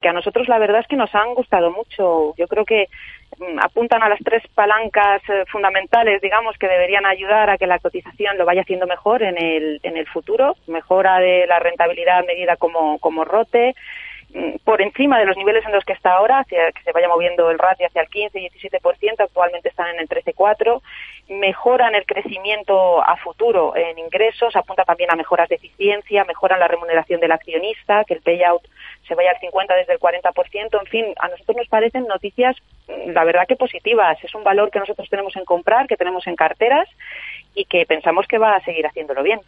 que a nosotros la verdad es que nos han gustado mucho. Yo creo que mm, apuntan a las tres palancas eh, fundamentales, digamos, que deberían ayudar a que la cotización lo vaya haciendo mejor en el, en el futuro. Mejora de la rentabilidad medida como, como rote, Mm, por encima de los niveles en los que está ahora, hacia que se vaya moviendo el ratio hacia el 15 y 17%, actualmente están en el 13,4%, mejoran el crecimiento a futuro en ingresos, apunta también a mejoras de eficiencia, mejoran la remuneración del accionista, que el payout se vaya al 50 desde el 40%, en fin, a nosotros nos parecen noticias, mm, la verdad que positivas, es un valor que nosotros tenemos en comprar, que tenemos en carteras y que pensamos que va a seguir haciéndolo bien.